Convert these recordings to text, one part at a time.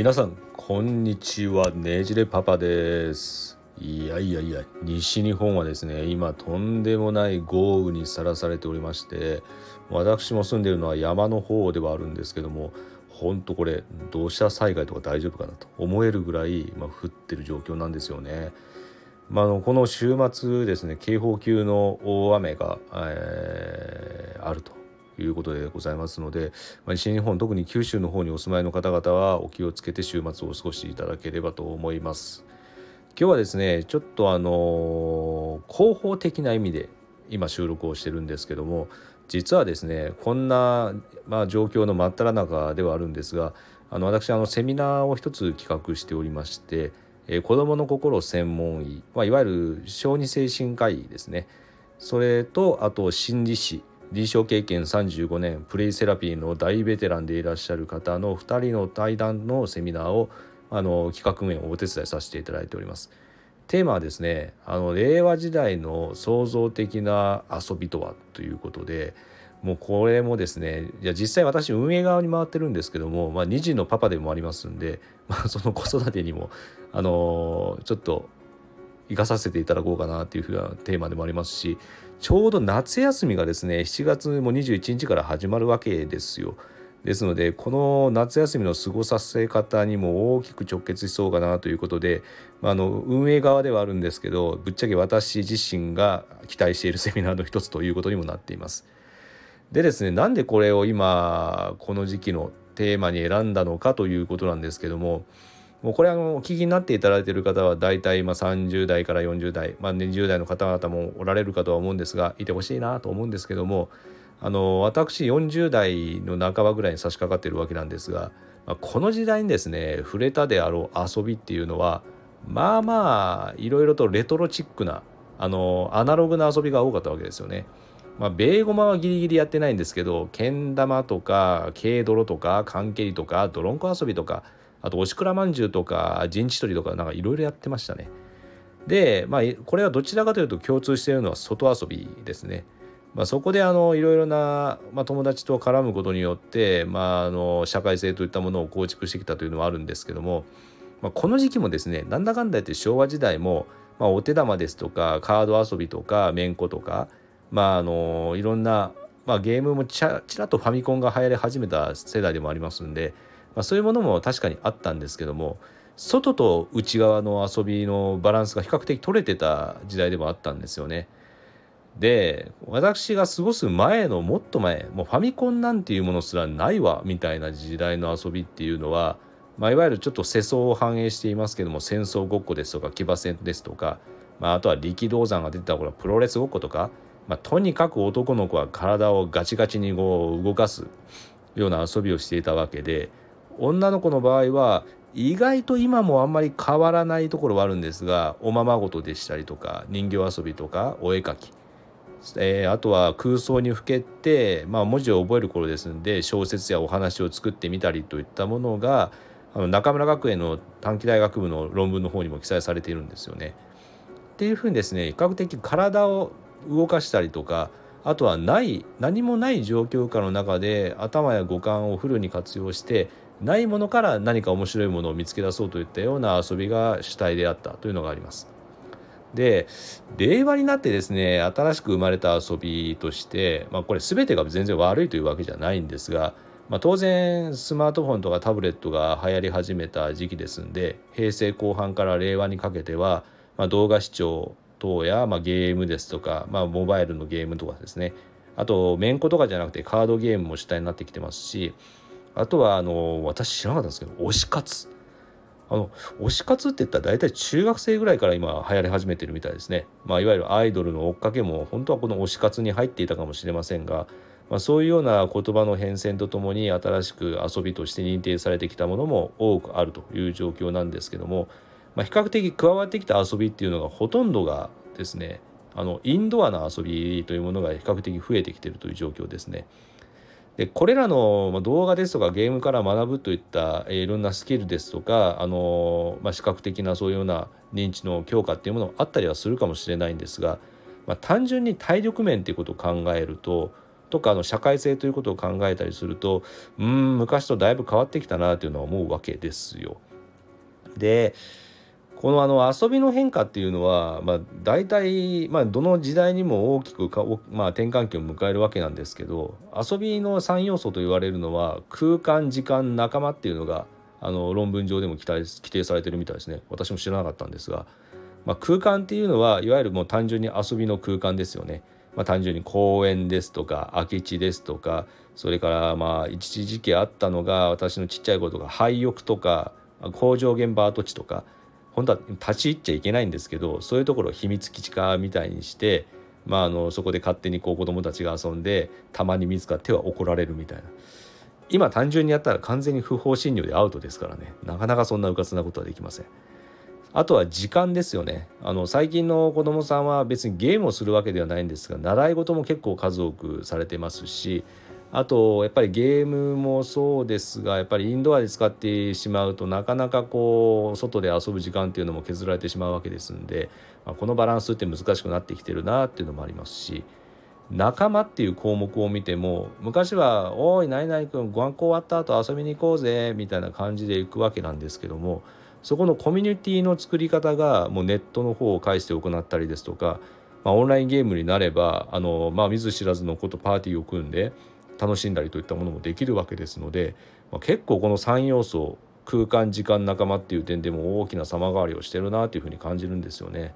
皆さんこんにちは。ねじれパパです。いやいやいや西日本はですね今とんでもない豪雨にさらされておりまして私も住んでいるのは山の方ではあるんですけどもほんとこれ土砂災害とか大丈夫かなと思えるぐらい、まあ、降ってる状況なんですよね。まあ、のこの週末ですね警報級の大雨が、えー、あると。いうことでございますので、まあ、西日本特に九州の方にお住まいの方々はお気をつけて週末をお過ごしいただければと思います。今日はですねちょっとあの広報的な意味で今収録をしてるんですけども実はですねこんな、まあ、状況の真っ只中ではあるんですがあの私あのセミナーを一つ企画しておりまして、えー、子どもの心専門医、まあ、いわゆる小児精神科医ですねそれとあと心理師臨床経験35年プレイセラピーの大ベテランでいらっしゃる方の2人の対談のセミナーをあの企画面をお手伝いさせていただいております。テーマはですねあの令和時代の創造的な遊びとはということでもうこれもですねいや実際私運営側に回ってるんですけども、まあ、2児のパパでもありますんで、まあ、その子育てにもあのちょっと生かさせていただこうかなっていうふうなテーマでもありますしちょうど夏休みがですね7月も21日から始まるわけですよ。ですのでこの夏休みの過ごさせ方にも大きく直結しそうかなということで、まあ、あの運営側ではあるんですけどぶっちゃけ私自身が期待しているセミナーの一つということにもなっています。でですねなんでこれを今この時期のテーマに選んだのかということなんですけどももうこれあのお聞きになっていただいている方は大体まあ30代から40代、まあ、20代の方々もおられるかとは思うんですがいてほしいなと思うんですけどもあの私40代の半ばぐらいに差し掛かっているわけなんですが、まあ、この時代にですね触れたであろう遊びっていうのはまあまあいろいろとレトロチックなあのアナログな遊びが多かったわけですよね。まあ、ベーゴマはギリギリやってないんですけどけん玉とか軽泥とか缶蹴りとか泥んこ遊びとかあとおしくらまんじゅうとか陣地取りとかなんかいろいろやってましたね。でまあこれはどちらかというと共通しているのは外遊びですね。まあ、そこであのいろいろな、まあ、友達と絡むことによって、まあ、あの社会性といったものを構築してきたというのはあるんですけども、まあ、この時期もですねなんだかんだ言って昭和時代も、まあ、お手玉ですとかカード遊びとかめんことか、まあ、あのいろんな、まあ、ゲームもちらちらとファミコンが流行り始めた世代でもありますんで、まあ、そういうものも確かにあったんですけども外と内側の遊びのバランスが比較的取れてた時代でもあったんですよね。で私が過ごす前のもっと前もうファミコンなんていうものすらないわみたいな時代の遊びっていうのは、まあ、いわゆるちょっと世相を反映していますけども戦争ごっこですとか騎馬戦ですとか、まあ、あとは力道山が出てた頃はプロレスごっことか、まあ、とにかく男の子は体をガチガチにこう動かすような遊びをしていたわけで女の子の場合は意外と今もあんまり変わらないところはあるんですがおままごとでしたりとか人形遊びとかお絵描き、えー、あとは空想にふけて、まあ、文字を覚える頃ですんで小説やお話を作ってみたりといったものがあの中村学園の短期大学部の論文の方にも記載されているんですよね。っていうふうにですね比較的体を動かしたりとかあとはない何もない状況下の中で頭や五感をフルに活用してないものから何か面白いものを見つけ出そうといったような遊びが主体であったというのがあります。で令和になってですね新しく生まれた遊びとして、まあ、これ全てが全然悪いというわけじゃないんですが、まあ、当然スマートフォンとかタブレットが流行り始めた時期ですんで平成後半から令和にかけては、まあ、動画視聴等や、まあ、ゲームですとか、まあ、モバイルのゲームとかですねあとめんことかじゃなくてカードゲームも主体になってきてますしあとはあの私知らなかったんですけど推し活あの推し活って言ったら大体中学生ぐらいから今流行り始めてるみたいですね、まあ、いわゆるアイドルの追っかけも本当はこの推し活に入っていたかもしれませんが、まあ、そういうような言葉の変遷とともに新しく遊びとして認定されてきたものも多くあるという状況なんですけども、まあ、比較的加わってきた遊びっていうのがほとんどがですねあのインドアな遊びというものが比較的増えてきているという状況ですね。でこれらの動画ですとかゲームから学ぶといったいろんなスキルですとかあの、まあ、視覚的なそういうような認知の強化っていうものがあったりはするかもしれないんですが、まあ、単純に体力面っていうことを考えるととかあの社会性ということを考えたりするとうん昔とだいぶ変わってきたなというのは思うわけですよ。でこのあの遊びの変化っていうのは、まあ、大体、まあ、どの時代にも大きくか、まあ、転換期を迎えるわけなんですけど遊びの3要素と言われるのは空間時間仲間っていうのがあの論文上でも期待規定されてるみたいですね私も知らなかったんですが、まあ、空間っていうのはいわゆるもう単純に遊びの空間ですよね。まあ、単純に公園ですとか空き地ですとかそれからまあ一時期あったのが私のちっちゃい頃とか廃屋とか工場現場跡地とか本当は立ち入っちゃいけないんですけどそういうところを秘密基地化みたいにして、まあ、あのそこで勝手にこう子どもたちが遊んでたまに見つかっては怒られるみたいな。今単純にやったら完全に不法侵入でアウトですからね。なかなかそんなうかつなことはできません。あとは時間ですよね。あの最近の子どもさんは別にゲームをするわけではないんですが習い事も結構数多くされてますしあとやっぱりゲームもそうですがやっぱりインドアで使ってしまうとなかなかこう外で遊ぶ時間っていうのも削られてしまうわけですんで、まあ、このバランスって難しくなってきてるなっていうのもありますし仲間っていう項目を見ても昔は「おい何々君ご飯校終わった後遊びに行こうぜ」みたいな感じで行くわけなんですけどもそこのコミュニティの作り方がもうネットの方を介して行ったりですとか、まあ、オンラインゲームになればあの、まあ、見ず知らずのことパーティーを組んで楽しんだりといったものもできるわけですので、まあ、結構この3要素空間時間仲間っていう点でも大きな様変わりをしてるなというふうに感じるんですよね。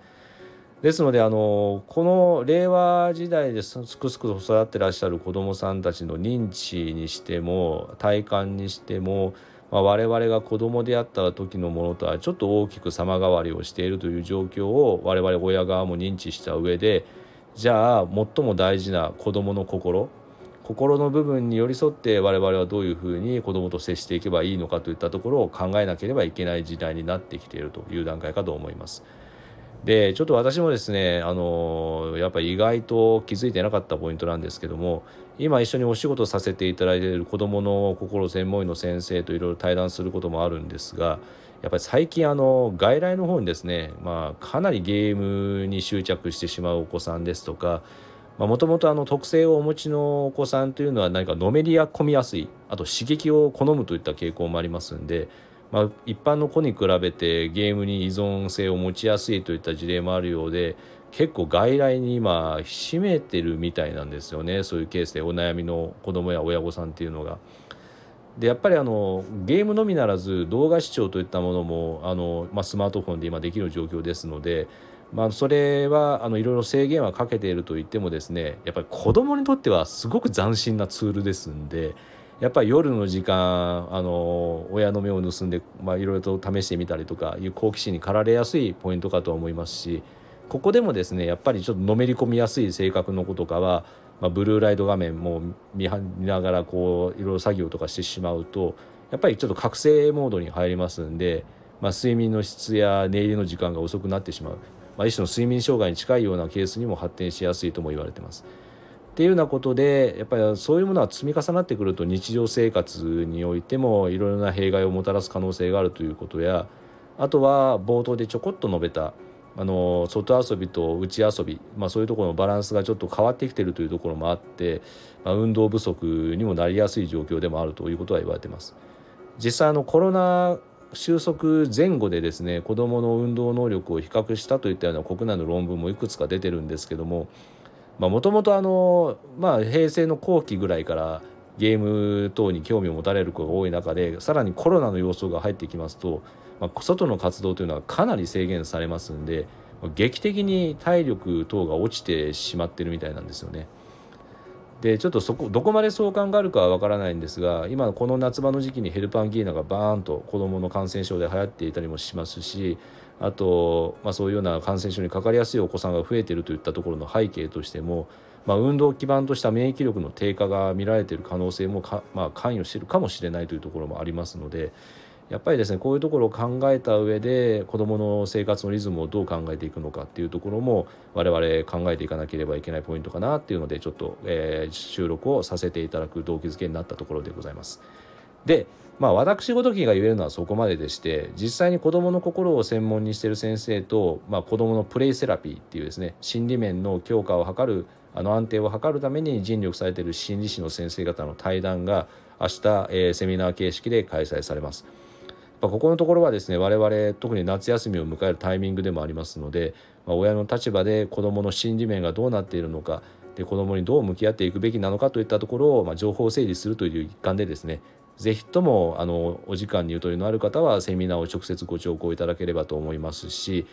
ですのであのこの令和時代ですくすくと育ってらっしゃる子どもさんたちの認知にしても体感にしても、まあ、我々が子どもであった時のものとはちょっと大きく様変わりをしているという状況を我々親側も認知した上でじゃあ最も大事な子どもの心心の部分に寄り添って我々はどういうふうに子どもと接していけばいいのかといったところを考えなければいけない時代になってきているという段階かと思います。でちょっと私もですねあのやっぱり意外と気づいてなかったポイントなんですけども今一緒にお仕事させていただいている子どもの心専門医の先生といろいろ対談することもあるんですがやっぱり最近あの外来の方にですね、まあ、かなりゲームに執着してしまうお子さんですとかもともと特性をお持ちのお子さんというのは何かのめり込みやすいあと刺激を好むといった傾向もありますんで、まあ、一般の子に比べてゲームに依存性を持ちやすいといった事例もあるようで結構外来に今占めてるみたいなんですよねそういうケースでお悩みの子供や親御さんっていうのが。でやっぱりあのゲームのみならず動画視聴といったものもあの、まあ、スマートフォンで今できる状況ですのでまあ、それはいろいろ制限はかけていると言ってもですねやっぱり子どもにとってはすごく斬新なツールですんでやっぱり夜の時間あの親の目を盗んで、いろいろと試してみたりとかいう好奇心に駆られやすいポイントかと思いますしここでもですねやっぱりちょっとのめり込みやすい性格の子とかは、まあ、ブルーライト画面も見ながらこういろいろ作業とかしてしまうとやっぱりちょっと覚醒モードに入りますんで、まあ、睡眠の質や寝入りの時間が遅くなってしまう。まあ、一種の睡眠障害に近いようなケースにも発展しやすいとも言われてます。っていうようなことでやっぱりそういうものは積み重なってくると日常生活においてもいろいろな弊害をもたらす可能性があるということやあとは冒頭でちょこっと述べたあの外遊びと内遊び、まあ、そういうところのバランスがちょっと変わってきてるというところもあって、まあ、運動不足にもなりやすい状況でもあるということは言われてます。実際あのコロナ収束前後でですね子どもの運動能力を比較したといったような国内の論文もいくつか出てるんですけどももともと平成の後期ぐらいからゲーム等に興味を持たれる子が多い中でさらにコロナの要素が入ってきますと、まあ、外の活動というのはかなり制限されますんで劇的に体力等が落ちてしまってるみたいなんですよね。でちょっとそこどこまで相関があるかは分からないんですが今この夏場の時期にヘルパンギーナがバーンと子どもの感染症で流行っていたりもしますしあと、まあ、そういうような感染症にかかりやすいお子さんが増えているといったところの背景としても、まあ、運動基盤とした免疫力の低下が見られている可能性もまあ、関与しているかもしれないというところもありますので。やっぱりですねこういうところを考えた上で子どもの生活のリズムをどう考えていくのかっていうところも我々考えていかなければいけないポイントかなっていうのでちょっと、えー、収録をさせていただく動機づけになったところでございます。でまあ私ごときが言えるのはそこまででして実際に子どもの心を専門にしている先生と、まあ、子どものプレイセラピーっていうですね心理面の強化を図るあの安定を図るために尽力されている心理師の先生方の対談が明日、えー、セミナー形式で開催されます。ここのところはですね我々特に夏休みを迎えるタイミングでもありますので、まあ、親の立場で子どもの心理面がどうなっているのかで子どもにどう向き合っていくべきなのかといったところを、まあ、情報整理するという一環でですねぜひともあのお時間にゆとりのある方はセミナーを直接ご聴講いただければと思いますし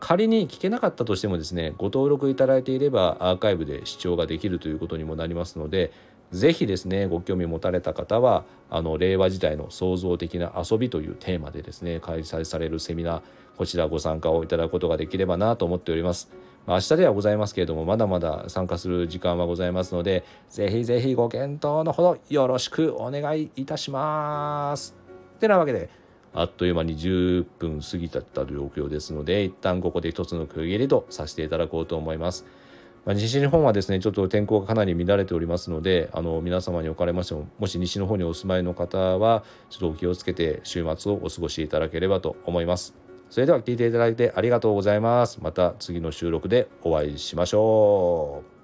仮に聞けなかったとしてもですねご登録いただいていればアーカイブで視聴ができるということにもなりますのでぜひですねご興味持たれた方はあの令和時代の創造的な遊びというテーマでですね開催されるセミナーこちらご参加をいただくことができればなと思っております。ま明日ではございますけれどもまだまだ参加する時間はございますのでぜひぜひご検討のほどよろしくお願いいたします。てなわけであっという間に10分過ぎたった状況ですので一旦ここで一つの区切りとさせていただこうと思います。まあ、西日本はですねちょっと天候がかなり乱れておりますのであの皆様におかれましてももし西の方にお住まいの方はちょっとお気をつけて週末をお過ごしいただければと思います。それでは聞いていただいてありがとうございます。また次の収録でお会いしましょう。